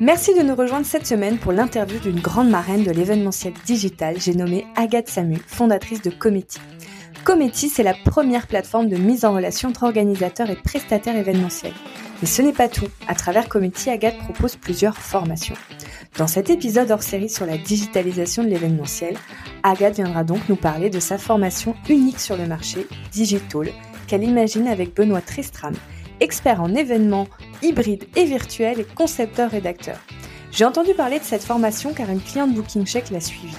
Merci de nous rejoindre cette semaine pour l'interview d'une grande marraine de l'événementiel digital, j'ai nommé Agathe Samu, fondatrice de Cometi. Cometi, c'est la première plateforme de mise en relation entre organisateurs et prestataires événementiels. Mais ce n'est pas tout. À travers Community, Agathe propose plusieurs formations. Dans cet épisode hors série sur la digitalisation de l'événementiel, Agathe viendra donc nous parler de sa formation unique sur le marché, Digital, qu'elle imagine avec Benoît Tristram, expert en événements hybrides et virtuels et concepteur-rédacteur. J'ai entendu parler de cette formation car une cliente Booking Check l'a suivie.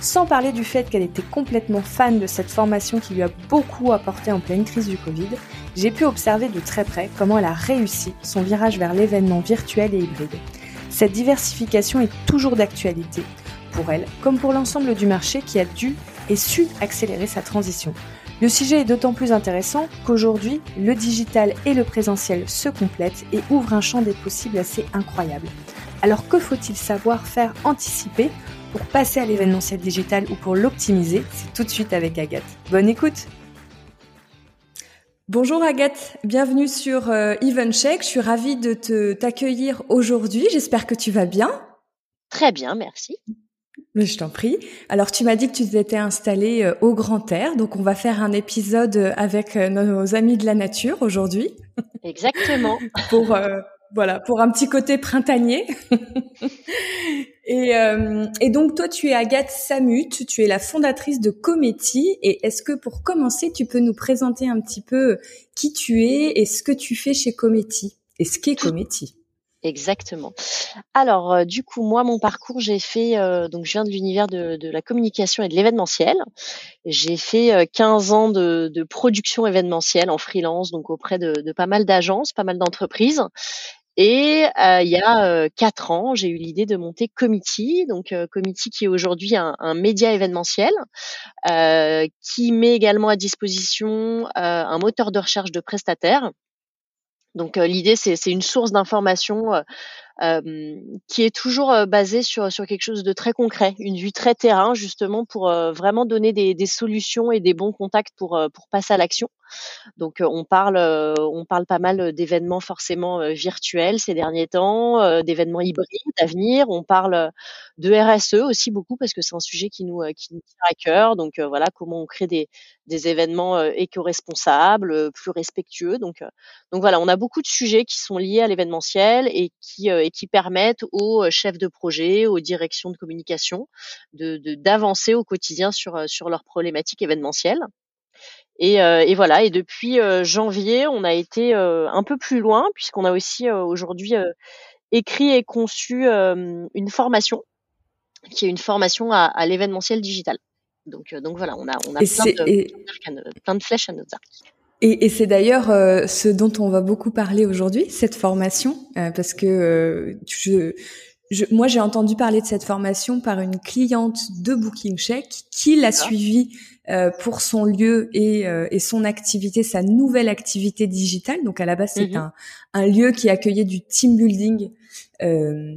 Sans parler du fait qu'elle était complètement fan de cette formation qui lui a beaucoup apporté en pleine crise du Covid, j'ai pu observer de très près comment elle a réussi son virage vers l'événement virtuel et hybride. Cette diversification est toujours d'actualité, pour elle comme pour l'ensemble du marché qui a dû et su accélérer sa transition. Le sujet est d'autant plus intéressant qu'aujourd'hui, le digital et le présentiel se complètent et ouvrent un champ des possibles assez incroyable. Alors que faut-il savoir faire anticiper pour passer à l'événementiel digital ou pour l'optimiser, c'est tout de suite avec Agathe. Bonne écoute Bonjour Agathe, bienvenue sur euh, EventCheck. Je suis ravie de te t'accueillir aujourd'hui. J'espère que tu vas bien. Très bien, merci. Je t'en prie. Alors tu m'as dit que tu t'étais installée euh, au grand air, donc on va faire un épisode euh, avec nos amis de la nature aujourd'hui. Exactement. pour voilà, pour un petit côté printanier. et, euh, et, donc toi, tu es Agathe Samut, tu es la fondatrice de Cometi. Et est-ce que pour commencer, tu peux nous présenter un petit peu qui tu es et ce que tu fais chez Cometi et ce qu'est Cometi Exactement. Alors, euh, du coup, moi, mon parcours, j'ai fait, euh, donc je viens de l'univers de, de, la communication et de l'événementiel. J'ai fait 15 ans de, de, production événementielle en freelance, donc auprès de, de pas mal d'agences, pas mal d'entreprises. Et euh, il y a euh, quatre ans, j'ai eu l'idée de monter Comity, donc euh, Comity qui est aujourd'hui un, un, média événementiel, euh, qui met également à disposition un moteur de recherche de prestataires. Donc l'idée, c'est une source d'information qui est toujours basée sur, sur quelque chose de très concret, une vue très terrain justement pour vraiment donner des, des, solutions et des bons contacts pour, pour passer à l'action. Donc on parle, on parle pas mal d'événements forcément virtuels ces derniers temps, d'événements hybrides à venir. On parle de RSE aussi beaucoup parce que c'est un sujet qui nous, qui nous tient à cœur. Donc voilà comment on crée des, des événements éco-responsables, plus respectueux. Donc, donc voilà, on a beaucoup de sujets qui sont liés à l'événementiel et qui, et qui permettent aux chefs de projet, aux directions de communication de d'avancer au quotidien sur, sur leurs problématiques événementielles. Et, et, voilà. Et depuis janvier, on a été un peu plus loin puisqu'on a aussi aujourd'hui écrit et conçu une formation qui est une formation à, à l'événementiel digital. Donc, donc voilà, on a, on a plein de, plein de, flèches à nos arcs. Et, et c'est d'ailleurs ce dont on va beaucoup parler aujourd'hui, cette formation, parce que je, je, moi j'ai entendu parler de cette formation par une cliente de Booking Check qui l'a suivie euh, pour son lieu et, euh, et, son activité, sa nouvelle activité digitale. Donc à la base, c'est mhm. un, un, lieu qui accueillait du team building. Euh,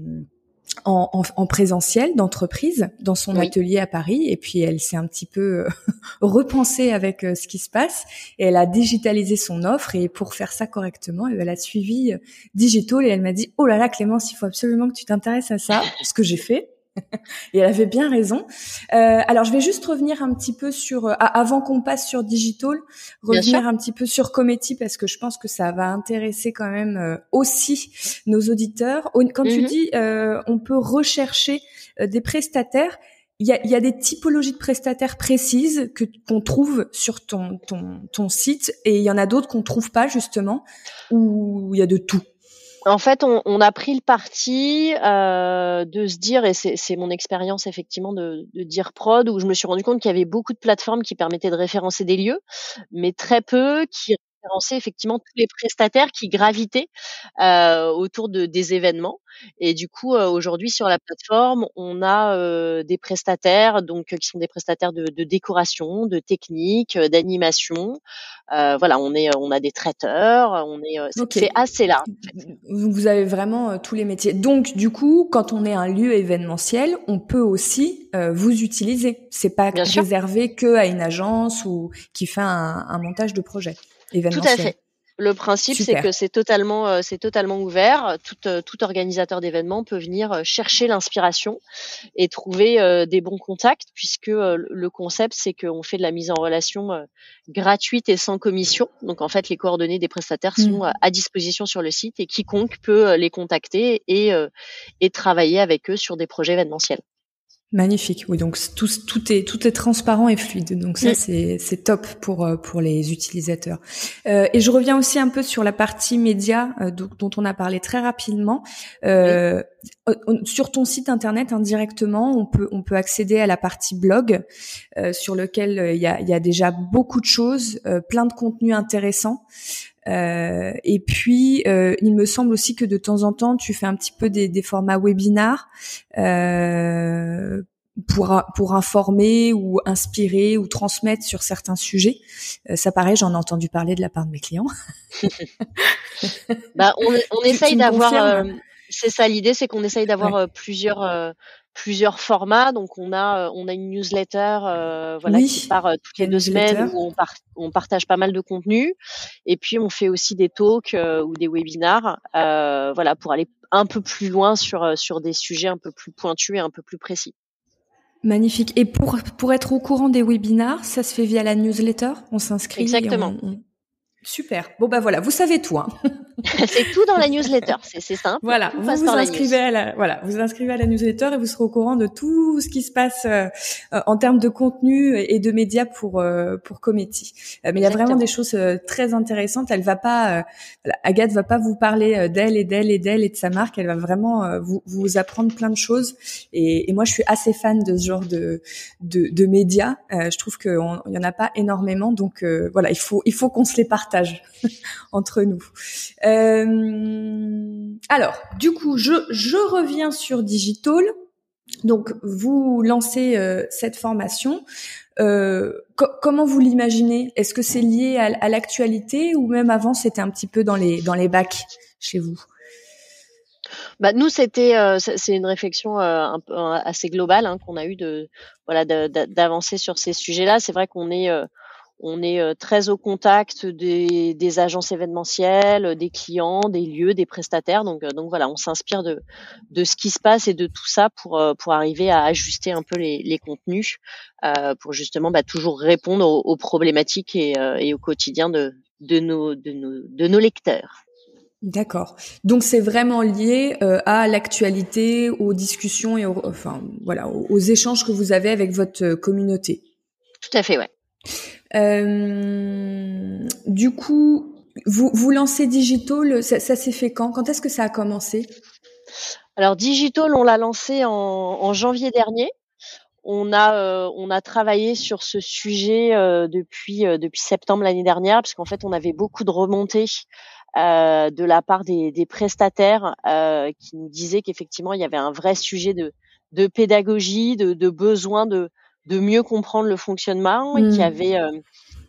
en, en, présentiel d'entreprise dans son atelier à Paris. Et puis elle s'est un petit peu euh, repensée avec euh, ce qui se passe. Et elle a digitalisé son offre. Et pour faire ça correctement elle a suivi euh, Digital et elle m'a dit oh là là Clémence il faut absolument que tu t'intéresses à ça ce que j'ai fait et elle avait bien raison. Euh, alors je vais juste revenir un petit peu sur, euh, avant qu'on passe sur Digital, revenir un petit peu sur Cometti parce que je pense que ça va intéresser quand même euh, aussi nos auditeurs. Quand tu mhm. dis euh, on peut rechercher des prestataires, il y a, y a, des typologies de prestataires précises que qu'on trouve sur ton, ton, ton site et il y en a d'autres qu'on trouve pas justement où il y a de tout. En fait, on, a pris le parti euh, de se dire, et c'est mon expérience effectivement de, de, dire prod, où je me suis rendu compte qu'il y avait beaucoup de plateformes qui permettaient de référencer des lieux, mais très peu qui référençaient effectivement tous les prestataires qui gravitaient euh, autour de, des événements. Et du coup, euh, aujourd'hui sur la plateforme, on a euh, des prestataires, donc qui sont des prestataires de, de décoration, de technique, d'animation. voilà, on est, on a des traiteurs, on est, c'est assez large. Vous avez vraiment tous les métiers. Donc, du coup, quand on est un lieu événementiel, on peut aussi vous utiliser. C'est pas réservé que à une agence ou qui fait un, un montage de projet. Tout à fait. Le principe, c'est que c'est totalement, euh, c'est totalement ouvert. Tout, euh, tout organisateur d'événements peut venir euh, chercher l'inspiration et trouver des bons contacts, puisque le concept, c'est qu'on fait de la mise en relation gratuite et sans commission. Donc, en fait, les coordonnées des prestataires sont mmh. à disposition sur le site et quiconque peut les contacter et, et travailler avec eux sur des projets événementiels. Magnifique. Oui, donc tout, tout est tout est transparent et fluide. Donc ça c'est c'est top pour euh, pour les utilisateurs. Euh, et je reviens aussi un peu sur la partie média euh, dont on a parlé très rapidement. Euh, Sur ton site internet indirectement, on peut on peut accéder à la partie blog euh, sur lequel il y a il y a déjà beaucoup de choses, plein de contenus intéressants. Euh, et puis, euh, il me semble aussi que de temps en temps, tu fais un petit peu des, des formats webinars euh, pour pour informer ou inspirer ou transmettre sur certains sujets. Ça, pareil, j'en ai entendu parler de la part de mes clients. bah, on, on essaye d'avoir. C'est ça l'idée, c'est qu'on essaye d'avoir plusieurs plusieurs formats. Donc on a euh, on a une newsletter euh, voilà qui part euh, toutes les deux semaines où on, on, partage pas mal de contenu. Et puis on fait aussi des talks ou des webinars voilà pour aller un peu plus loin sur sur des sujets un peu plus pointus et un peu plus précis. Magnifique. Et pour pour être au courant des webinars, ça se fait via la newsletter? On s'inscrit. Exactement. Super. Bon bah voilà, vous savez tout. Hein. c'est tout dans la newsletter, c'est simple. Voilà, vous vous inscrivez à la voilà, vous inscrivez à la newsletter et vous serez au courant de tout ce qui se passe euh, en termes de contenu et de médias pour euh, pour Cometti. Euh, mais il y a vraiment des choses très intéressantes. Elle va pas, Agathe va pas vous parler d'elle et d'elle et d'elle et de sa marque. Elle va vraiment vous vous apprendre plein de choses. Et, et, moi, je suis assez fan de ce genre de de, de médias. je trouve qu'il y en a pas énormément, donc voilà, il faut il faut qu'on se les partage entre nous. Euh, alors, du coup, je, je reviens sur Digital. Donc, vous lancez euh, cette formation. Euh, comment vous l'imaginez? Est-ce que c'est lié à, l'actualité ou même avant c'était un petit peu dans les dans les bacs chez vous? Bah, nous, c'était c'est une réflexion un peu assez globale hein, qu'on a eu de voilà d'avancer sur ces sujets-là. C'est vrai qu'on est on est euh, très au contact des, des, agences événementielles, des clients, des lieux, des prestataires. Donc, euh, donc voilà, on s'inspire de, de ce qui se passe et de tout ça pour, euh, pour arriver à ajuster un peu les, les contenus euh, pour justement bah, toujours répondre aux, problématiques et, et, au quotidien de, de, nos, de, nos, de nos lecteurs. D'accord. Donc c'est vraiment lié à l'actualité, aux discussions et enfin voilà aux, aux échanges que vous avez avec votre communauté. Tout à fait, ouais. Euh, du coup, vous, vous lancez Digital, ça, s'est fait quand? Quand est-ce que ça a commencé? Alors Digital, on l'a lancé en, janvier dernier. On a euh, on a travaillé sur ce sujet euh, depuis depuis septembre l'année dernière, parce qu'en fait on avait beaucoup de remontées de la part des, des prestataires qui nous disaient qu'effectivement il y avait un vrai sujet de de pédagogie, de, de besoin de de mieux comprendre le fonctionnement. Et qu'il y mmh. avait, euh,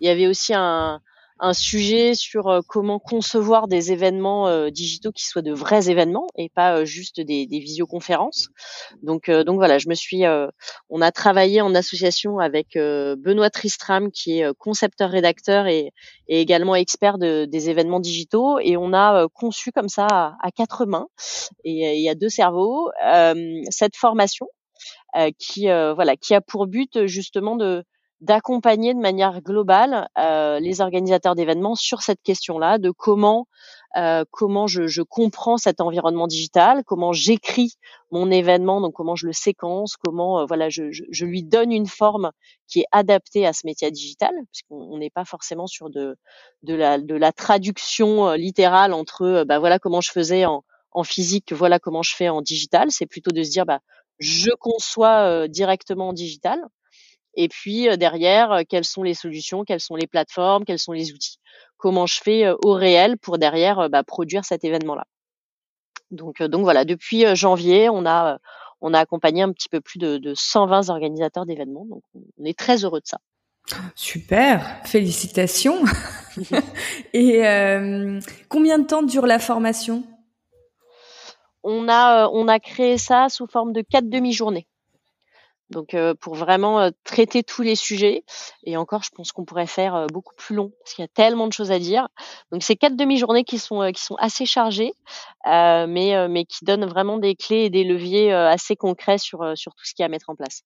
il y avait aussi un, un sujet sur euh, comment concevoir des événements euh, digitaux qui soient de vrais événements et pas juste des, des visioconférences. Donc, donc voilà, je me suis, on a travaillé en association avec Benoît Tristram qui est concepteur rédacteur et, et également expert de, des événements digitaux et on a conçu comme ça à, quatre mains et il y a deux cerveaux cette formation qui voilà qui a pour but justement de d'accompagner de manière globale euh, les organisateurs d'événements sur cette question-là, de comment euh, comment je, je, comprends cet environnement digital, comment j'écris mon événement, donc comment je le séquence, comment euh, voilà je, je, je, lui donne une forme qui est adaptée à ce métier digital, puisqu'on n'est pas forcément sur de de la de la traduction euh, littérale entre euh, bah voilà comment je faisais en en physique, voilà comment je fais en digital. C'est plutôt de se dire bah je conçois directement en digital et puis derrière, quelles sont les solutions, quelles sont les plateformes, quels sont les outils? Comment je fais au réel pour derrière bah, produire cet événement-là? Donc, donc voilà, depuis janvier, on a on a accompagné un petit peu plus de, de 120 organisateurs d'événements. Donc on est très heureux de ça. Super, félicitations. Et euh, combien de temps dure la formation? On a on a créé ça sous forme de quatre demi-journées. Donc euh, pour vraiment euh, traiter tous les sujets, et encore je pense qu'on pourrait faire euh, beaucoup plus long parce qu'il y a tellement de choses à dire. Donc c'est quatre demi-journées qui sont assez chargées, mais qui donnent vraiment des clés et des leviers assez concrets sur tout ce qu'il y a à mettre en place.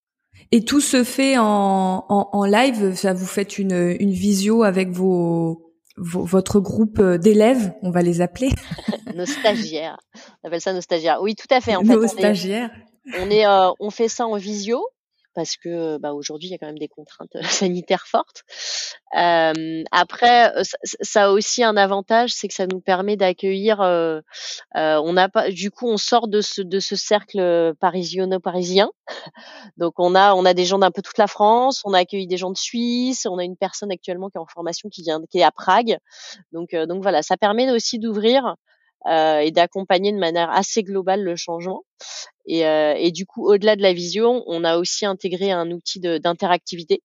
Et tout se fait en, live, ça vous faites une, une visio avec vos votre groupe d'élèves, on va les appeler. nos stagiaires, on appelle ça nos stagiaires. Oui, tout à fait. En nos stagiaires on est, euh, on fait ça en visio parce que bah, aujourd'hui il y a quand même des contraintes sanitaires fortes. Euh, après, ça, a aussi un avantage, c'est que ça nous permet d'accueillir. Euh, on n'a pas, du coup, on sort de ce de ce cercle parisiono-parisien. Donc on a on a des gens d'un peu toute la France, on a accueilli des gens de Suisse, on a une personne actuellement qui est en formation qui vient qui est à Prague. Donc donc voilà, ça permet aussi d'ouvrir et d'accompagner de manière assez globale le changement. Et, euh, et du coup, au-delà de la vision, on a aussi intégré un outil d'interactivité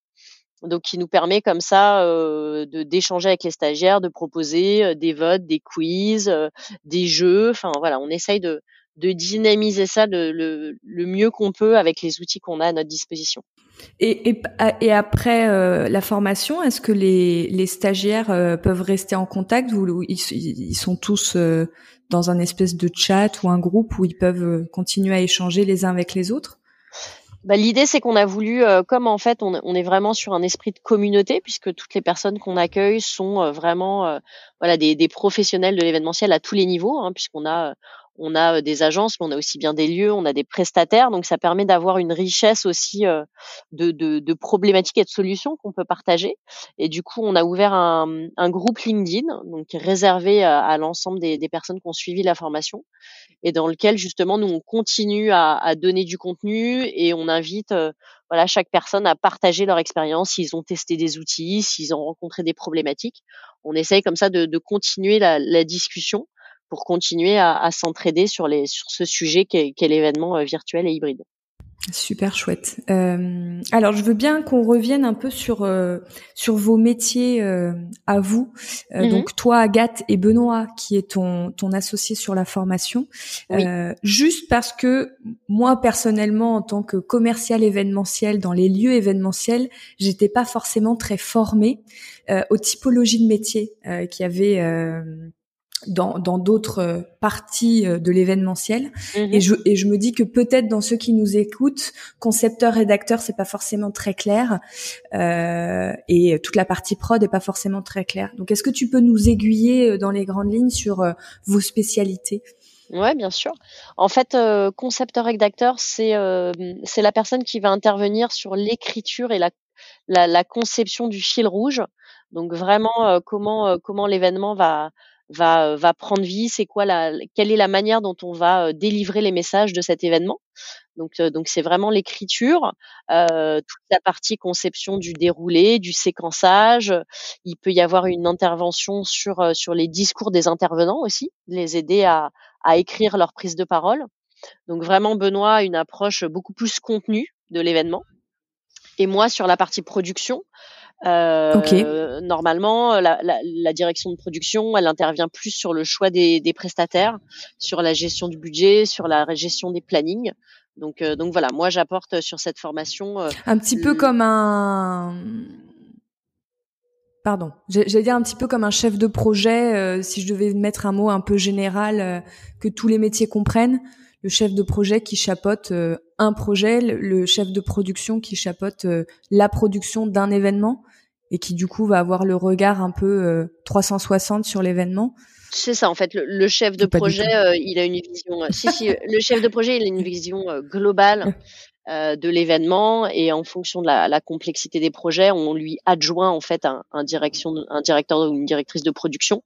donc qui nous permet comme ça euh, d'échanger avec les stagiaires, de proposer euh, des votes, des quiz, euh, des jeux. Enfin voilà, on essaye de, de dynamiser ça le, le, le mieux qu'on peut avec les outils qu'on a à notre disposition. Et, et, et après euh, la formation, est-ce que les, les stagiaires euh, peuvent rester en contact ou, ils, ils, sont tous euh, dans un espèce de chat ou un groupe où ils peuvent continuer à échanger les uns avec les autres? Bah, L'idée, c'est qu'on a voulu, comme en fait, on, on, est vraiment sur un esprit de communauté, puisque toutes les personnes qu'on accueille sont vraiment voilà, des, des, professionnels de l'événementiel à tous les niveaux, hein, puisqu'on a on a des agences, mais on a aussi bien des lieux, on a des prestataires, donc ça permet d'avoir une richesse aussi de, de, de, problématiques et de solutions qu'on peut partager. Et du coup, on a ouvert un, un groupe LinkedIn, donc réservé à, l'ensemble des, des, personnes qui ont suivi la formation, et dans lequel justement nous on continue à, à donner du contenu et on invite voilà chaque personne à partager leur expérience, s'ils ont testé des outils, s'ils ont rencontré des problématiques. On essaye comme ça de, de continuer la, la discussion pour continuer à, à s'entraider sur, les, sur ce sujet qu'est qu l'événement euh, virtuel et hybride. Super chouette. Euh, alors, je veux bien qu'on revienne un peu sur euh, sur vos métiers euh, à vous. Euh, mhm. Donc, toi, Agathe et Benoît, qui est ton ton associé sur la formation. Oui. Euh, juste parce que moi, personnellement, en tant que commercial événementiel dans les lieux événementiels, j'étais pas forcément très formée aux typologies de métiers qui avaient dans d'autres euh, parties euh, de l'événementiel mhm. et je et je me dis que peut-être dans ceux qui nous écoutent concepteur rédacteur c'est pas forcément très clair euh, et toute la partie prod est pas forcément très claire donc est-ce que tu peux nous aiguiller dans les grandes lignes sur vos spécialités? Ouais, bien sûr. En fait, euh, concepteur rédacteur, c'est euh, c'est la personne qui va intervenir sur l'écriture et la, la, la conception du fil rouge. Donc vraiment, comment comment l'événement va va va prendre vie, c'est quoi la quelle est la manière dont on va délivrer les messages de cet événement? Donc donc c'est vraiment l'écriture, euh, toute la partie conception du déroulé, du séquençage. Il peut y avoir une intervention sur sur les discours des intervenants aussi, les aider à à écrire leur prise de parole. Donc vraiment Benoît une approche beaucoup plus contenue de l'événement. Et moi sur la partie production, Euh, Normalement, la, la, la, direction de production, elle intervient plus sur le choix des, des, prestataires, sur la gestion du budget, sur la gestion des plannings. Donc, euh, donc voilà, moi j'apporte sur cette formation. Euh, un petit peu comme un. Pardon, j'allais dire un petit peu comme un chef de projet, euh, si je devais mettre un mot un peu général que tous les métiers comprennent le chef de projet qui chapeaute euh, un projet, le chef de production qui chapeaute euh, la production d'un événement et qui du coup va avoir le regard un peu 360 euh, sur l'événement. C'est ça en fait. Le, chef de projet, il a une vision. si si, le chef de projet, il a une vision globale de l'événement et en fonction de la, complexité des projets, on lui adjoint en fait un, un, direction, un directeur ou une directrice de production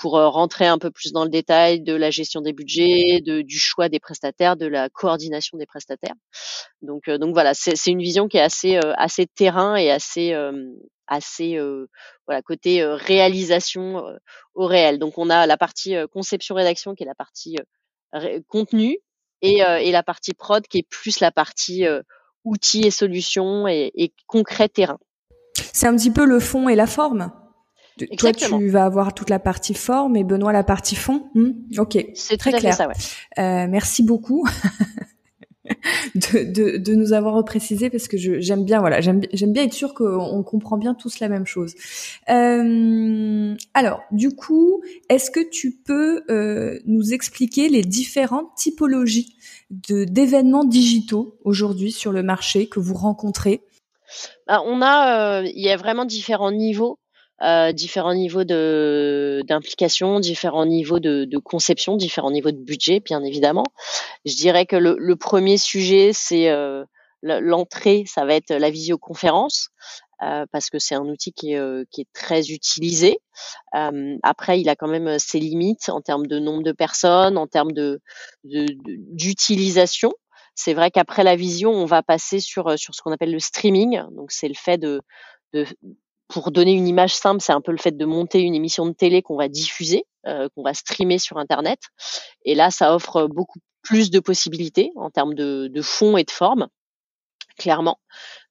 pour euh, rentrer un peu plus dans le détail de la gestion des budgets, du choix des prestataires, de la coordination des prestataires. Donc, euh, voilà, c'est une vision qui est assez, euh, terrain et assez, voilà côté réalisation au réel. Donc on a la partie conception rédaction qui est la partie contenu et, et, la partie prod qui est plus la partie outils et solutions et, et concret terrain. C'est un petit peu le fond et la forme? Toi, tu vas avoir toute la partie forme et Benoît la partie fond. Hmm ok, c'est très clair. Ça, ouais. euh, merci beaucoup de, de, de, nous avoir reprécisé parce que j'aime bien, voilà, j'aime bien être sûr qu'on comprend bien tous la même chose. Euh, alors, du coup, est-ce que tu peux euh, nous expliquer les différentes typologies de d'événements digitaux aujourd'hui sur le marché que vous rencontrez? Bah, On a, il y a vraiment différents niveaux. Euh, différents niveaux de d'implication, différents niveaux de, de, conception, différents niveaux de budget, bien évidemment. Je dirais que le, le premier sujet, c'est euh, l'entrée, ça va être la visioconférence. Euh, parce que c'est un outil qui est, euh, qui est très utilisé. Euh, après, il a quand même ses limites en termes de nombre de personnes, en termes de d'utilisation. C'est vrai qu'après la vision, on va passer sur sur ce qu'on appelle le streaming. Donc, c'est le fait de, de pour donner une image simple, c'est un peu le fait de monter une émission de télé qu'on va diffuser, euh, qu'on va streamer sur Internet. Et là, ça offre beaucoup plus de possibilités en termes de, de fond et de forme, clairement.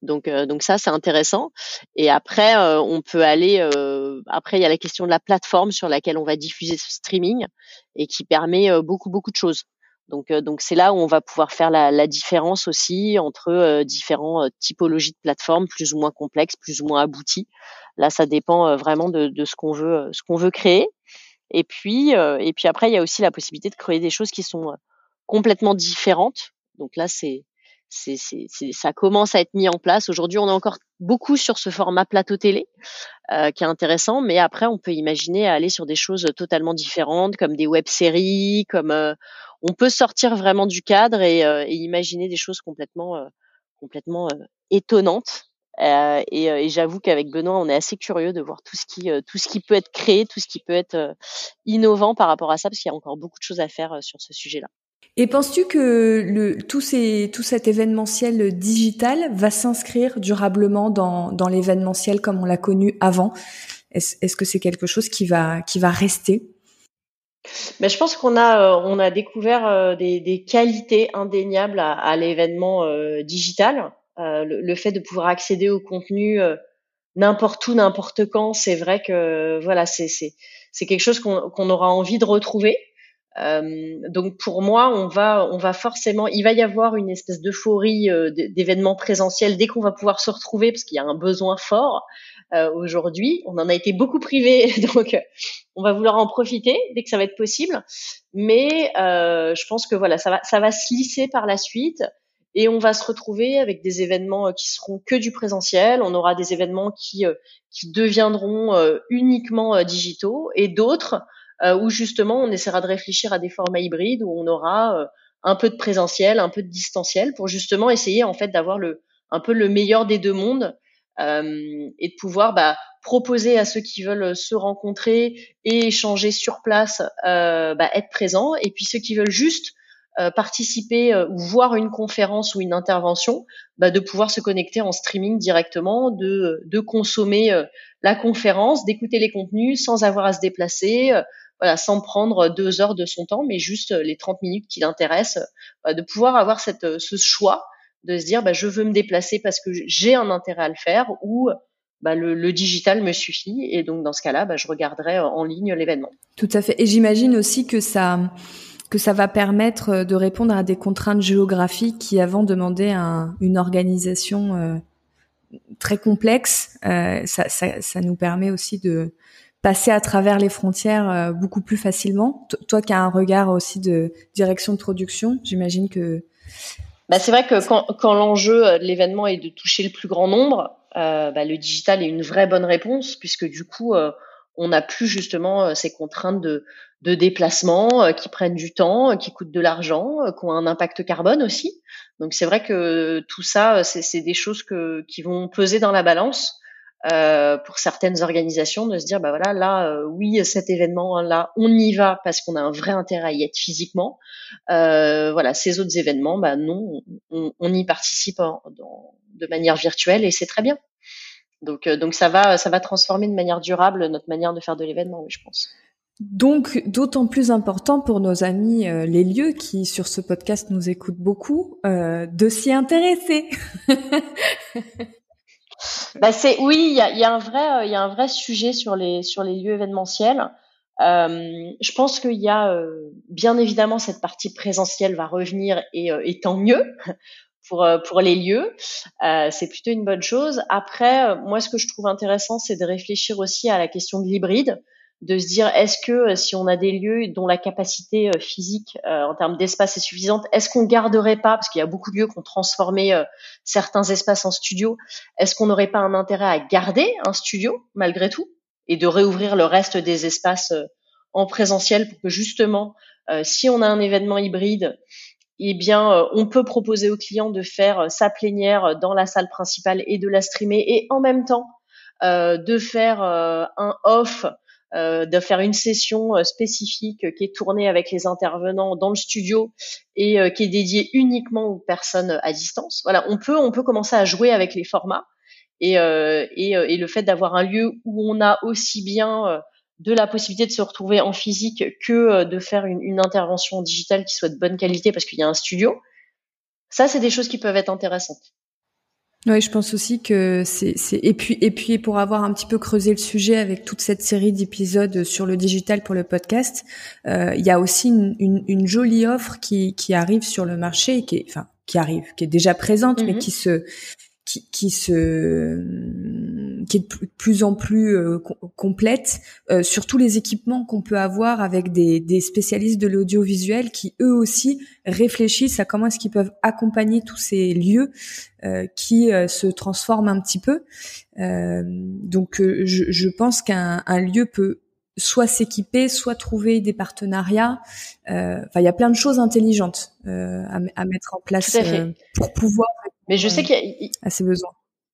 Donc, euh, donc ça, c'est intéressant. Et après, euh, on peut aller. après, il y a la question de la plateforme sur laquelle on va diffuser ce streaming et qui permet beaucoup, beaucoup de choses. Donc, euh, donc c'est là où on va pouvoir faire la, la différence aussi entre euh, différents euh, typologies de plateformes, plus ou moins complexes, plus ou moins abouties. Là, ça dépend vraiment de, de ce qu'on veut, ce qu'on veut créer. Et puis, et puis après, il y a aussi la possibilité de créer des choses qui sont complètement différentes. Donc là, c'est c'est, ça commence à être mis en place. Aujourd'hui, on est encore beaucoup sur ce format plateau télé, euh, qui est intéressant, mais après, on peut imaginer aller sur des choses totalement différentes, comme des web-séries, comme euh, on peut sortir vraiment du cadre et, euh, et imaginer des choses complètement, euh, complètement euh, étonnantes. Et, et, j'avoue qu'avec Benoît, on est assez curieux de voir tout ce qui, tout ce qui peut être créé, tout ce qui peut être innovant par rapport à ça, parce qu'il y a encore beaucoup de choses à faire sur ce sujet-là. Et penses-tu que le, tout, ces, tout cet événementiel digital va s'inscrire durablement dans, dans l'événementiel comme on l'a connu avant? Est-ce est que c'est quelque chose qui va, qui va rester? Mais je pense qu'on a, euh, on a découvert euh, des, des qualités indéniables à, à l'événement euh, digital. Le, le, fait de pouvoir accéder au contenu n'importe où, n'importe quand, c'est vrai que voilà, c'est c'est quelque chose qu'on qu'on aura envie de retrouver. Euh, donc pour moi, on va, on va forcément, il va y avoir une espèce d'euphorie euh, d'événements présentiels dès qu'on va pouvoir se retrouver, parce qu'il y a un besoin fort euh, aujourd'hui. On en a été beaucoup privé, donc on va vouloir en profiter dès que ça va être possible. Mais je pense que voilà, ça va, ça va se lisser par la suite. Et on va se retrouver avec des événements qui seront que du présentiel. On aura des événements qui, qui deviendront uniquement digitaux et d'autres euh, où justement on essaiera de réfléchir à des formats hybrides où on aura euh, un peu de présentiel, un peu de distanciel pour justement essayer en fait d'avoir le un peu le meilleur des deux mondes euh, et de pouvoir bah, proposer à ceux qui veulent se rencontrer et échanger sur place, euh, bah, être présents, et puis ceux qui veulent juste euh, participer ou voir une conférence ou une intervention, bah, de pouvoir se connecter en streaming directement, de, de consommer la conférence, d'écouter les contenus sans avoir à se déplacer, voilà, sans prendre deux heures de son temps, mais juste les 30 minutes qui l'intéressent, euh, de pouvoir avoir cette, ce choix de se dire, bah, je veux me déplacer parce que j'ai un intérêt à le faire, ou bah, le, digital me suffit. Et donc dans ce cas-là, bah, je regarderai en ligne l'événement. Tout à fait. Et j'imagine aussi que ça que ça va permettre de répondre à des contraintes géographiques qui avant demandaient une organisation très complexe. ça, ça, ça, nous permet aussi de passer à travers les frontières euh, beaucoup plus facilement. toi qui as un regard aussi de direction de production, j'imagine que... Bah, c'est vrai que quand, l'enjeu de l'événement est de toucher le plus grand nombre, euh, bah, le digital est une vraie bonne réponse puisque du coup, euh, on n'a plus justement ces contraintes de, déplacement qui prennent du temps, qui coûtent de l'argent, qui ont un impact carbone aussi. Donc c'est vrai que tout ça, c'est des choses qui vont peser dans la balance. Euh, pour certaines organisations de se dire bah voilà là euh, oui cet événement là on y va parce qu'on a un vrai intérêt à y être physiquement. Euh, voilà ces autres événements bah non on, on y participe en, dans, de manière virtuelle et c'est très bien. Donc euh, donc ça va ça va transformer de manière durable notre manière de faire de l'événement oui je pense. Donc, d'autant plus important pour nos amis les lieux qui, sur ce podcast, nous écoutent beaucoup, euh, de s'y intéresser. bah c'est oui, il y a, y a, un vrai, il y a un vrai sujet sur les sur les lieux événementiels. Euh, je pense qu'il y a euh, bien évidemment cette partie présentielle va revenir et, euh, et tant mieux pour euh, pour les lieux. c'est plutôt une bonne chose. Après, moi, ce que je trouve intéressant, c'est de réfléchir aussi à la question de l'hybride de se dire est-ce que euh, si on a des lieux dont la capacité euh, physique euh, en termes d'espace est suffisante, est-ce qu'on garderait pas parce qu'il y a beaucoup de lieux qui ont transformé certains espaces en studio, est-ce qu'on n'aurait pas un intérêt à garder un studio malgré tout et de réouvrir le reste des espaces en présentiel pour que justement si on a un événement hybride eh bien, on peut proposer aux clients de faire sa plénière dans la salle principale et de la streamer et en même temps de faire un off euh, de faire une session euh, spécifique qui est tournée avec les intervenants dans le studio et euh, qui est dédiée uniquement aux personnes à distance. Voilà, on peut on peut commencer à jouer avec les formats et et, et, le fait d'avoir un lieu où on a aussi bien de la possibilité de se retrouver en physique que de faire une, une intervention digitale qui soit de bonne qualité parce qu'il y a un studio. Ça, c'est des choses qui peuvent être intéressantes. Oui, je pense aussi que c'est et puis et puis pour avoir un petit peu creusé le sujet avec toute cette série d'épisodes sur le digital pour le podcast, euh, il y a aussi une, une, une, jolie offre qui qui arrive sur le marché qui est enfin qui arrive qui est déjà présente mais mm-hmm. qui se qui, qui se qui est de plus en plus euh, complète euh, sur tous les équipements qu'on peut avoir avec des, des spécialistes de l'audiovisuel qui eux aussi réfléchissent à comment est-ce qu'ils peuvent accompagner tous ces lieux euh, qui euh, se transforment un petit peu. donc je, je pense qu'un un lieu peut soit s'équiper, soit trouver des partenariats. Enfin, il y a plein de choses intelligentes à, à, mettre en place pour pouvoir mais je sais qu'il y a, à ses besoins.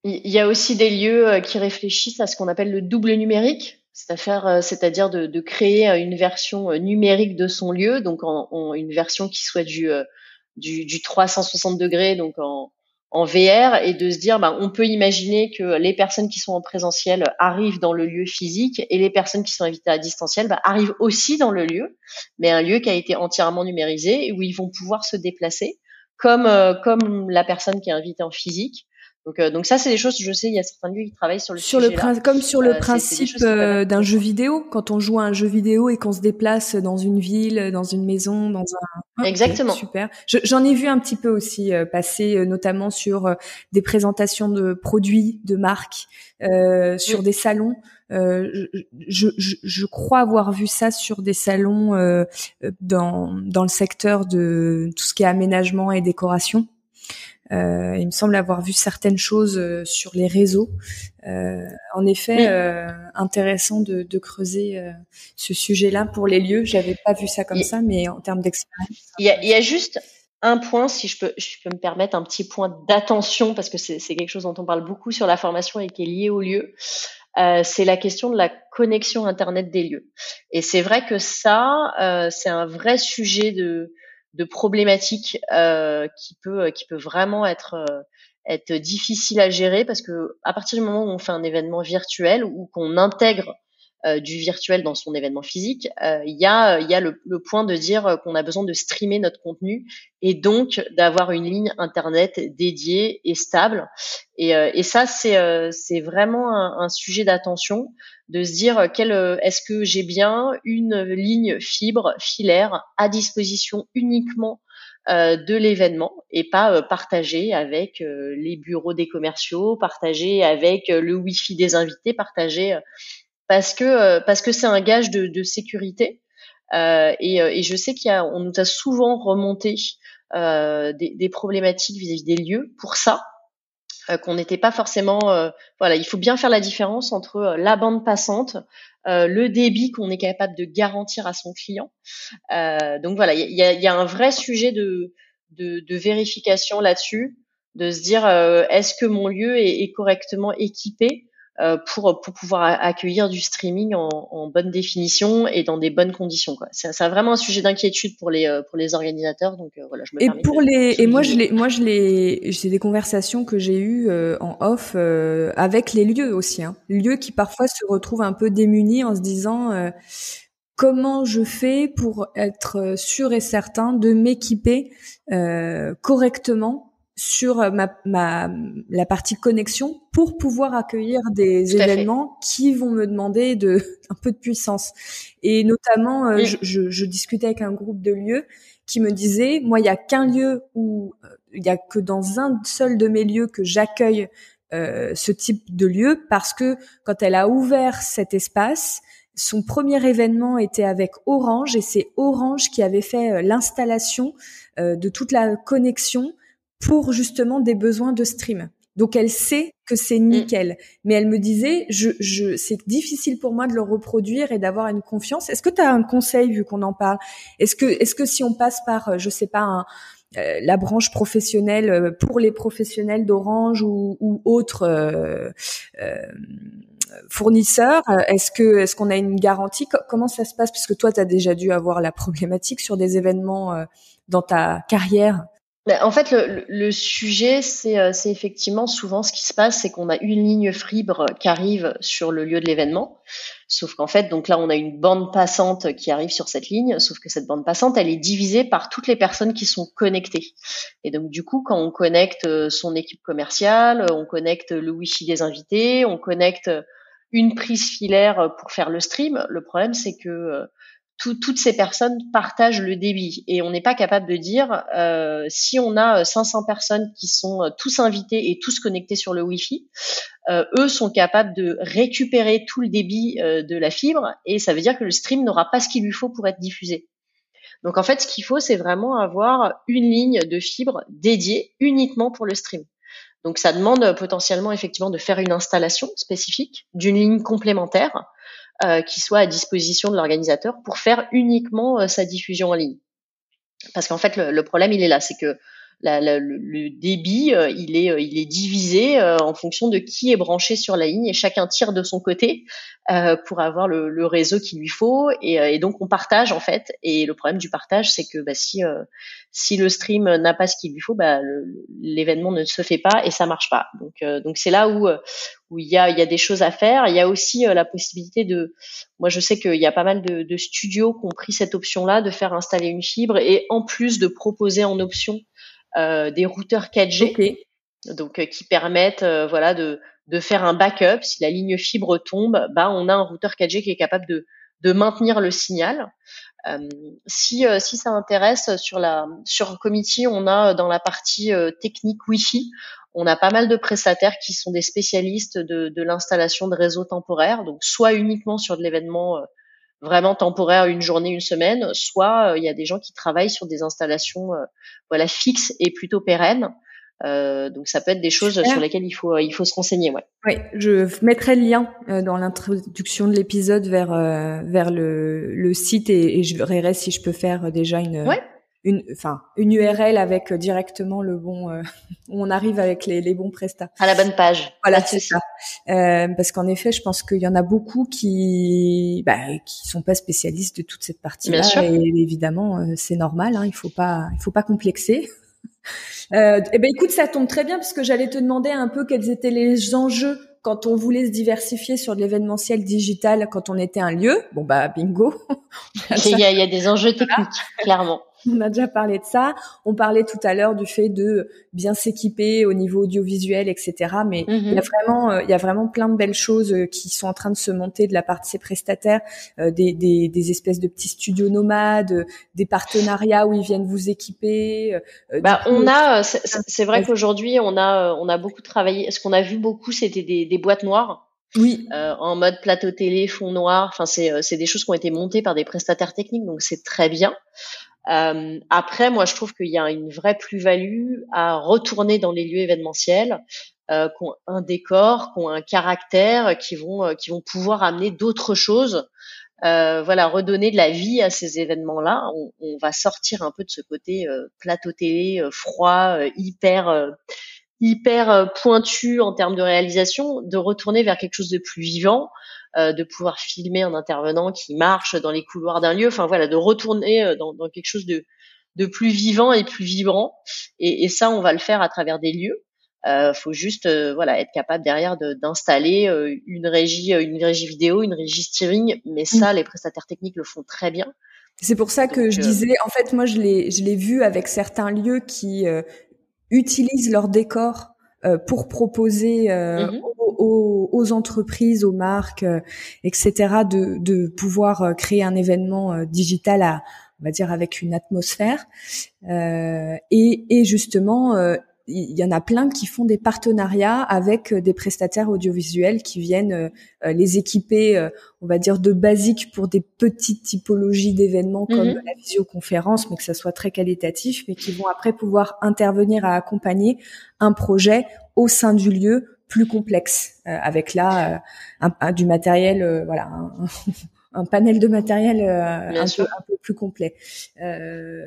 Il y a aussi des lieux euh, qui réfléchissent à ce qu'on appelle le double numérique, c'est-à-dire, euh, c'est-à-dire de, créer euh, une version numérique de son lieu, donc une version qui soit du, du, du 360 degrés, donc en, VR, et de se dire, bah, on peut imaginer que les personnes qui sont en présentiel arrivent dans le lieu physique et les personnes qui sont invitées à distanciel bah, arrivent aussi dans le lieu, mais un lieu qui a été entièrement numérisé et où ils vont pouvoir se déplacer comme comme la personne qui est invitée en physique. Donc, euh, donc ça, c'est des choses. Je sais, il y a certains lieux qui travaillent sur le sur le comme sur le euh, principe d'un jeu vidéo. Quand on joue à un jeu vidéo et qu'on se déplace dans une ville, dans une maison, dans un exactement super. J'en ai vu un petit peu aussi passer, notamment sur des présentations de produits, de marques, sur des salons. Euh, je, je, je, crois avoir vu ça sur des salons euh, dans, dans le secteur de tout ce qui est aménagement et décoration. Euh, il me semble avoir vu certaines choses euh, sur les réseaux. Euh, en effet, intéressant de, de creuser ce sujet-là pour les lieux. J'avais pas vu ça comme ça, mais en termes d'expérience. Il y a, il y a juste un point, si je peux, je peux me permettre un petit point d'attention parce que c'est quelque chose dont on parle beaucoup sur la formation et qui est lié au lieu. Euh, c'est la question de la connexion internet des lieux. Et c'est vrai que ça, euh, c'est un vrai sujet de, de problématique euh, qui peut qui peut vraiment être être difficile à gérer parce que à partir du moment où on fait un événement virtuel ou qu'on intègre du virtuel dans son événement physique, il y a, il y a le, le point de dire qu'on a besoin de streamer notre contenu et donc d'avoir une ligne internet dédiée et stable. Et, et ça, c'est vraiment un, un sujet d'attention de se dire quel est-ce que j'ai bien une ligne fibre filaire à disposition uniquement euh, de l'événement et pas euh, partagé avec euh, les bureaux des commerciaux, partagé avec le wifi des invités, partagé parce que parce que c'est un gage de, de sécurité. Et, et, je sais qu'il y a, on nous a souvent remonté des, des, problématiques vis-à-vis des lieux pour ça. qu'on n'était pas forcément voilà il faut bien faire la différence entre la bande passante euh, le débit qu'on est capable de garantir à son client. Euh, donc voilà, il y a, y a, un vrai sujet de, de, de vérification là-dessus, de se dire euh, est-ce que mon lieu est, est correctement équipé euh, pour, pour pouvoir accueillir du streaming en, en, bonne définition et dans des bonnes conditions. Quoi. C'est, c'est vraiment un sujet d'inquiétude pour les euh, pour les organisateurs. Donc euh, voilà, je me et pour les et moi je les moi je les c'est des conversations que j'ai eues en off avec les lieux aussi. Hein. Lieux qui parfois se retrouvent un peu démunis en se disant comment je fais pour être sûr et certain de m'équiper correctement sur ma, ma, la partie connexion pour pouvoir accueillir des événements qui vont me demander de un peu de puissance. Et notamment, euh, je, je, je, discutais avec un groupe de lieux qui me disait, moi, il y a qu'un lieu où euh, il y a que dans un seul de mes lieux que j'accueille euh, ce type de lieu parce que quand elle a ouvert cet espace, son premier événement était avec Orange et c'est Orange qui avait fait euh, l'installation de toute la connexion pour justement des besoins de stream. Donc elle sait que c'est mm. nickel, mais elle me disait, je, je, c'est difficile pour moi de le reproduire et d'avoir une confiance. Est-ce que tu as un conseil vu qu'on en parle? Est-ce que, est-ce que si on passe par, euh, je sais pas, un, euh, la branche professionnelle euh, pour les professionnels d'Orange ou, ou autres euh, fournisseurs, est-ce que, est-ce qu'on a une garantie? Comment ça se passe? Puisque toi, tu as déjà dû avoir la problématique sur des événements dans ta carrière. En fait, le, le sujet, euh, c'est effectivement souvent ce qui se passe, c'est qu'on a une ligne fibre qui arrive sur le lieu de l'événement. Sauf qu'en fait, donc là, on a une bande passante qui arrive sur cette ligne, sauf que cette bande passante, elle est divisée par toutes les personnes qui sont connectées. Et donc, du coup, quand on connecte euh, son équipe commerciale, on connecte le Wi-Fi des invités, on connecte une prise filaire pour faire le stream, le problème, c'est que toutes ces personnes partagent le débit et on n'est pas capable de dire euh, si on a 500 euh, personnes qui sont euh, tous invités et tous connectés sur le Wi-Fi, eux sont capables de récupérer tout le débit de la fibre et ça veut dire que le stream n'aura pas ce qu'il lui faut pour être diffusé. Donc en fait, ce qu'il faut, c'est vraiment avoir une ligne de fibre dédiée uniquement pour le stream. Donc ça demande potentiellement effectivement de faire une installation spécifique d'une ligne complémentaire euh, qui soit à disposition de l'organisateur pour faire uniquement euh, sa diffusion en ligne. Parce qu'en fait, le, le, problème, il est là, c'est que la, la, le, débit, euh, il est, il est divisé en fonction de qui est branché sur la ligne et chacun tire de son côté pour avoir le, le, réseau qu'il lui faut et, et, donc on partage en fait. Et le problème du partage, c'est que bah, si si le stream n'a pas ce qu'il lui faut, bah, l'événement ne se fait pas et ça marche pas. Donc donc c'est là où où il y a, il y a des choses à faire. Il y a aussi euh, la possibilité de, moi je sais qu'il y a pas mal de, de, studios qui ont pris cette option-là de faire installer une fibre et en plus de proposer en option euh, des routeurs 4G, donc euh, qui permettent euh, voilà de, de faire un backup. Si la ligne fibre tombe, bah on a un routeur 4G qui est capable de, de maintenir le signal. Euh, si, si ça intéresse sur la sur Committee, on a dans la partie technique Wi-Fi, on a pas mal de prestataires qui sont des spécialistes de, de l'installation de réseaux temporaires, donc soit uniquement sur de l'événement euh, vraiment temporaire, une journée, une semaine, soit euh, il y a des gens qui travaillent sur des installations euh, voilà fixes et plutôt pérennes. Euh, donc ça peut être des choses sur lesquelles il faut il faut se renseigner. Ouais. Oui, je mettrai le lien dans l'introduction de l'épisode vers vers le, le site et, et, je verrai si je peux faire déjà une ouais une, enfin, une URL avec euh, directement le bon, euh, où on arrive avec les, les bons prestats. À la bonne page. Voilà, c'est ça. Euh, parce qu'en effet, je pense qu'il y en a beaucoup qui, bah, qui sont pas spécialistes de toute cette partie-là. Et évidemment, euh, c'est normal. Hein, il faut pas, il faut pas complexer. Euh, eh ben, écoute, ça tombe très bien parce que j'allais te demander un peu quels étaient les enjeux quand on voulait se diversifier sur de l'événementiel digital, quand on était un lieu, bon bah bingo. il, y a, il y a des enjeux techniques, clairement. On a déjà parlé de ça. On parlait tout à l'heure du fait de bien s'équiper au niveau audiovisuel, etc. Mais il y a vraiment, euh, il y a vraiment plein de belles choses euh, qui sont en train de se monter de la part de ces prestataires, euh, des, des, des, espèces de petits studios nomades, des partenariats où ils viennent vous équiper. bah, on a, c'est vrai qu'aujourd'hui on a, on a beaucoup travaillé. Ce qu'on a vu beaucoup, c'était des, des boîtes noires. Oui. en mode plateau télé, fond noir. Enfin, c'est c'est des choses qui ont été montées par des prestataires techniques, donc c'est très bien. Euh, après, moi, je trouve qu'il y a une vraie plus-value à retourner dans les lieux événementiels, euh, qui ont un décor, qui ont un caractère, qui vont, euh, qui vont pouvoir amener d'autres choses. Euh, voilà, redonner de la vie à ces événements-là. On, on, va sortir un peu de ce côté euh, plateau télé froid, hyper hyper pointu en termes de réalisation, de retourner vers quelque chose de plus vivant, euh, de pouvoir filmer un intervenant qui marche dans les couloirs d'un lieu, enfin voilà, de retourner euh, dans, dans, quelque chose de, de plus vivant et plus vibrant. Et, et, ça, on va le faire à travers des lieux. Euh, faut juste euh, voilà être capable derrière d'installer une régie, une régie vidéo, une régie steering. Mais ça, mm. les prestataires techniques le font très bien. C'est pour ça que je disais, en fait, moi, je l'ai, je l'ai vu avec certains lieux qui utilisent leur décor pour proposer mm-hmm aux, entreprises, aux marques, euh, etc., de, de, pouvoir euh, créer un événement euh, digital à, on va dire, avec une atmosphère. Euh, et, et, justement, il y en a plein qui font des partenariats avec des prestataires audiovisuels qui viennent les équiper, on va dire, de basique pour des petites typologies d'événements comme mhm. la visioconférence, mais que ça soit très qualitatif, mais qui vont après pouvoir intervenir à accompagner un projet au sein du lieu plus complexe euh, avec là euh, un, du matériel euh, voilà un, panel de matériel un peu, un, peu, plus complet.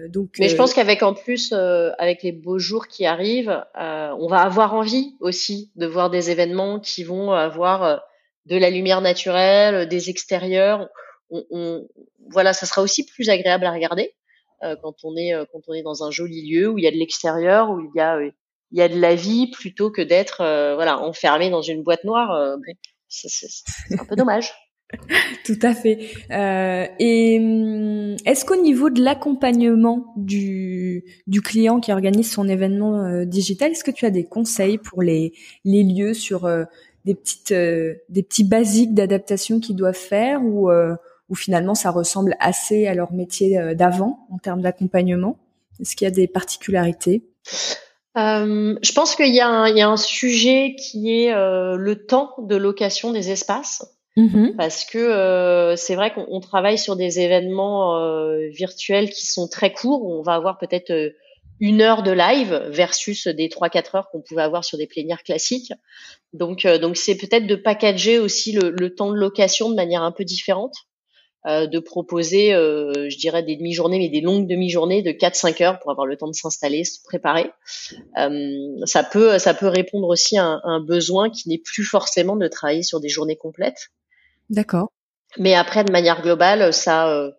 Donc mais je pense qu'avec en plus avec les beaux jours qui arrivent on va avoir envie aussi de voir des événements qui vont avoir de la lumière naturelle des extérieurs. On, on, voilà ça sera aussi plus agréable à regarder quand on est quand on est dans un joli lieu où il y a de l'extérieur où il y a il y a de la vie plutôt que d'être euh, voilà enfermé dans une boîte noire. Euh, c'est un peu dommage. Tout à fait. Euh, et hum, est-ce qu'au niveau de l'accompagnement du, du client qui organise son événement euh, digital, est-ce que tu as des conseils pour les, les lieux sur euh, des petites des petits basiques d'adaptation qu'ils doivent faire ou ou finalement ça ressemble assez à leur métier d'avant en termes d'accompagnement? Est-ce qu'il y a des particularités? Euh, je pense qu'il y, a un sujet qui est euh, le temps de location des espaces. Mm-hmm. Parce que euh, c'est vrai qu'on travaille sur des événements virtuels qui sont très courts. On va avoir peut-être une heure de live versus des 3-4 heures qu'on pouvait avoir sur des plénières classiques. Donc, donc c'est peut-être de packager aussi le, temps de location de manière un peu différente. Euh, de proposer, euh, je dirais, des demi-journées, mais des longues demi-journées de 4-5 heures pour avoir le temps de s'installer, se préparer. Euh, ça peut, ça peut répondre aussi à un, besoin qui n'est plus forcément de travailler sur des journées complètes. D'accord. Mais après, de manière globale, ça,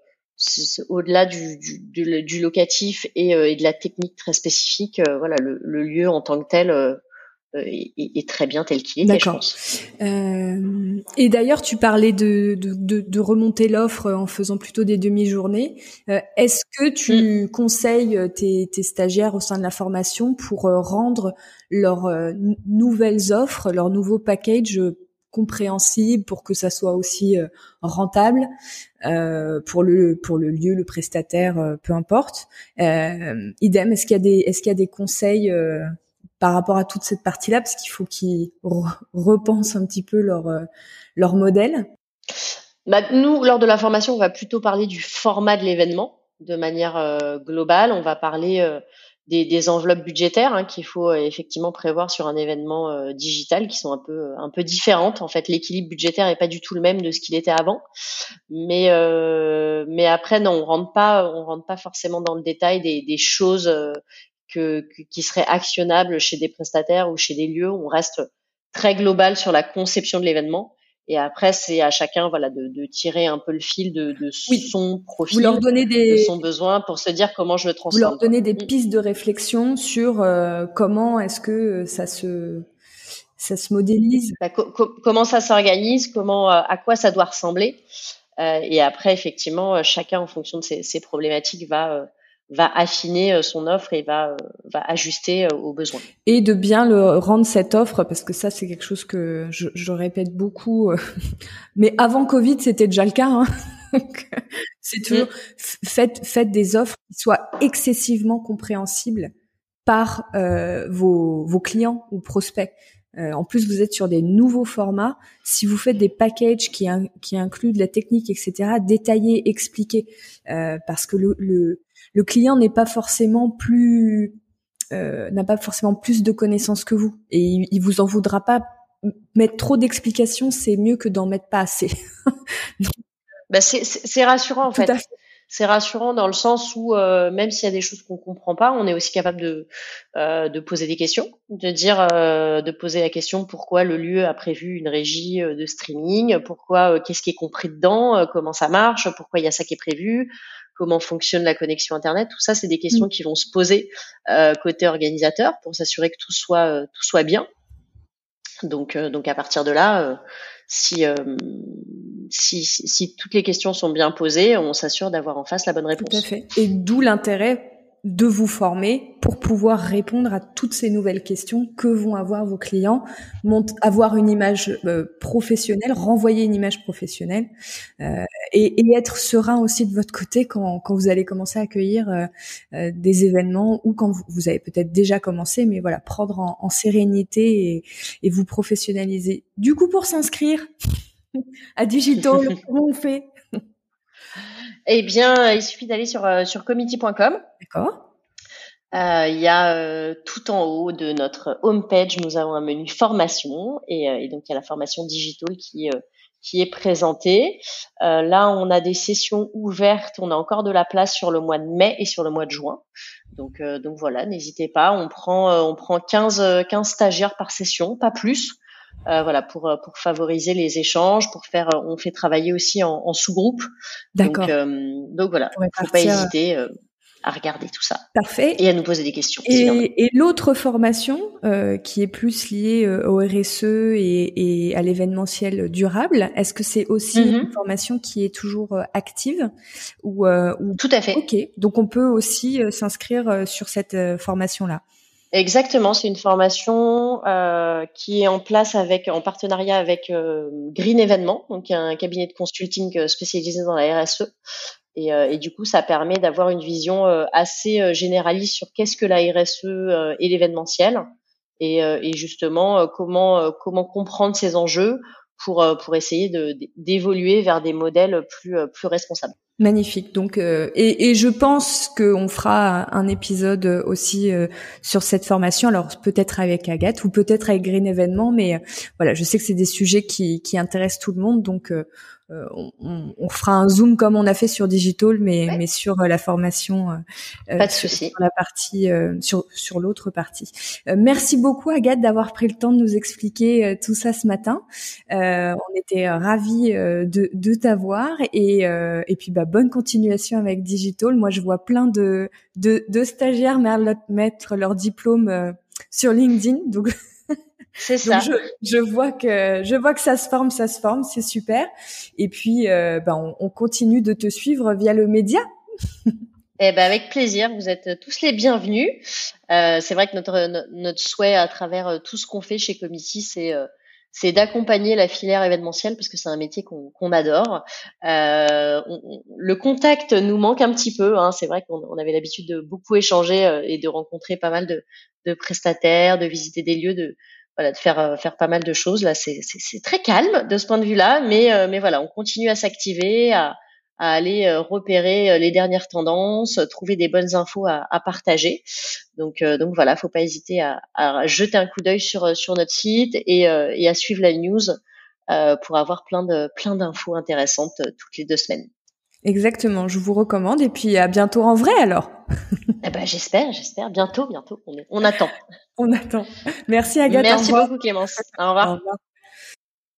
au-delà du, du, du, locatif et, et, de la technique très spécifique, voilà, le, le, lieu en tant que tel euh, est, très bien tel qu'il est. D'accord. Euh, et d'ailleurs, tu parlais de, de, de, remonter l'offre en faisant plutôt des demi-journées. Euh, est-ce que tu mm. conseilles tes, tes, stagiaires au sein de la formation pour rendre leurs nouvelles offres, leurs nouveaux packages compréhensibles pour que ça soit aussi rentable euh, pour le pour le lieu, le prestataire, peu importe. Euh, idem, est-ce qu'il y a des est-ce qu'il y a des conseils par rapport à toute cette partie-là, parce qu'il faut qu'ils repensent un petit peu leur, euh, leur modèle bah, Nous, lors de la formation, on va plutôt parler du format de l'événement de manière euh, globale. On va parler euh, des, enveloppes budgétaires hein, qu'il faut effectivement prévoir sur un événement digital, qui sont un peu un peu différentes. En fait, l'équilibre budgétaire est pas du tout le même de ce qu'il était avant. Mais mais après, non, on rentre pas rentre pas forcément dans le détail des choses que, qui serait actionnable chez des prestataires ou chez des lieux. On reste très global sur la conception de l'événement. Et après, c'est à chacun, voilà, de, de, tirer un peu le fil de, de son profil, leur des, de son besoin, pour se dire comment je le transforme. Vous leur donnez des mm. pistes de réflexion sur euh, comment est-ce que ça se ça se modélise bah, Comment ça s'organise Comment, à quoi ça doit ressembler Et après, effectivement, chacun en fonction de ses, ses problématiques va va affiner euh, son offre et va, euh, va ajuster euh, aux besoins. Et de bien le rendre cette offre, parce que ça c'est quelque chose que je, je répète beaucoup, mais avant Covid c'était déjà le cas. Hein. c'est toujours mm. faites, faites des offres qui soient excessivement compréhensibles par euh, vos, vos clients ou prospects. Euh, en plus, vous êtes sur des nouveaux formats. Si vous faites des packages qui, qui incluent de la technique, etc., détaillés, expliqués, euh, parce que le, le, le client n'est pas forcément plus euh, n'a pas forcément plus de connaissances que vous. Et il, il vous en voudra pas. Mettre trop d'explications c'est mieux que d'en mettre pas assez. Bah c'est rassurant en fait. c'est rassurant dans le sens où euh, même s'il y a des choses qu'on comprend pas, on est aussi capable de euh, de poser des questions, de dire euh, de poser la question pourquoi le lieu a prévu une régie de streaming, pourquoi qu'est-ce qui est compris dedans, comment ça marche, pourquoi il y a ça qui est prévu, comment fonctionne la connexion internet, tout ça c'est des questions mm. qui vont se poser euh, côté organisateur pour s'assurer que tout soit euh, tout soit bien. Donc euh, donc à partir de là, si, si, si toutes les questions sont bien posées, on s'assure d'avoir en face la bonne réponse. Tout à fait. Et d'où l'intérêt de vous former pour pouvoir répondre à toutes ces nouvelles questions que vont avoir vos clients, avoir une image euh, professionnelle, renvoyer une image professionnelle euh, et, et, être serein aussi de votre côté quand, quand vous allez commencer à accueillir euh, euh des événements ou quand vous, vous avez peut-être déjà commencé, mais voilà, prendre en, en sérénité et, et, vous professionnaliser. Du coup, pour s'inscrire à Digital, comment on fait? Eh bien, il suffit d'aller sur, euh, sur committee.com. D'accord. Euh, il y a euh, tout en haut de notre homepage, nous avons un menu formation et, et donc il y a la formation digital qui qui est présentée. là, on a des sessions ouvertes, on a encore de la place sur le mois de mai et sur le mois de juin. Donc donc voilà, n'hésitez pas, on prend on prend 15 15 stagiaires par session, pas plus. Euh, voilà pour euh, pour favoriser les échanges, pour faire euh, on fait travailler aussi en, en sous-groupe. D'accord. Donc, donc voilà, faut pas hésiter à regarder tout ça. Parfait. Et à nous poser des questions. Et, et l'autre formation euh, qui est plus liée au RSE et, et à l'événementiel durable, est-ce que c'est aussi mm-hmm. une formation qui est toujours active ou, ou, Tout à fait. Ok. Donc on peut aussi s'inscrire sur cette formation-là. Exactement, c'est une formation euh, qui est en place avec, en partenariat avec euh, Green Événements, donc un cabinet de consulting euh, spécialisé dans la RSE. Et, euh, et du coup, ça permet d'avoir une vision euh, assez généraliste sur qu'est-ce que la RSE et l'événementiel, et, et, justement comment comment comprendre ces enjeux pour pour essayer d'évoluer vers des modèles plus plus responsables. Magnifique. Donc, euh, et, je pense qu'on fera un épisode aussi euh, sur cette formation. Alors peut-être avec Agathe ou peut-être avec Green Événement, mais euh, voilà, je sais que c'est des sujets qui, qui intéressent tout le monde. Donc, euh, on, on, fera un zoom comme on a fait sur Digital, mais, mais sur euh, la formation. Euh, Pas de souci. Sur la partie, sur, sur l'autre partie. merci beaucoup Agathe d'avoir pris le temps de nous expliquer tout ça ce matin. on était ravis de, de t'avoir et, et puis bah, bonne continuation avec Digital. Moi, je vois plein de, de, de stagiaires mettre leur diplôme sur LinkedIn, donc c'est ça. Je, je, vois que je vois que ça se forme, ça se forme, c'est super. Et puis, euh, ben, on, on, continue de te suivre via le média. Eh ben avec plaisir, vous êtes tous les bienvenus. Euh, c'est vrai que notre notre souhait à travers euh, tout ce qu'on fait chez Comity, c'est euh, c'est d'accompagner la filière événementielle parce que c'est un métier qu'on qu'on adore. Euh, le contact nous manque un petit peu. Hein. C'est vrai qu'on on avait l'habitude de beaucoup échanger euh, et de rencontrer pas mal de, de prestataires, de visiter des lieux, de voilà, de faire euh, faire pas mal de choses. Là, c'est très calme de ce point de vue-là, mais euh, mais voilà, on continue à s'activer, à, à aller euh, repérer les dernières tendances, trouver des bonnes infos à, à partager. Donc donc voilà, faut pas hésiter à, à jeter un coup d'œil sur sur notre site et, et à suivre la news pour avoir plein de plein d'infos intéressantes toutes les deux semaines. Exactement, je vous recommande et puis à bientôt en vrai alors. eh ben, j'espère, j'espère. Bientôt, bientôt. On, on attend. On attend. Merci Agathe. Merci beaucoup Clémence. Au revoir. Au revoir.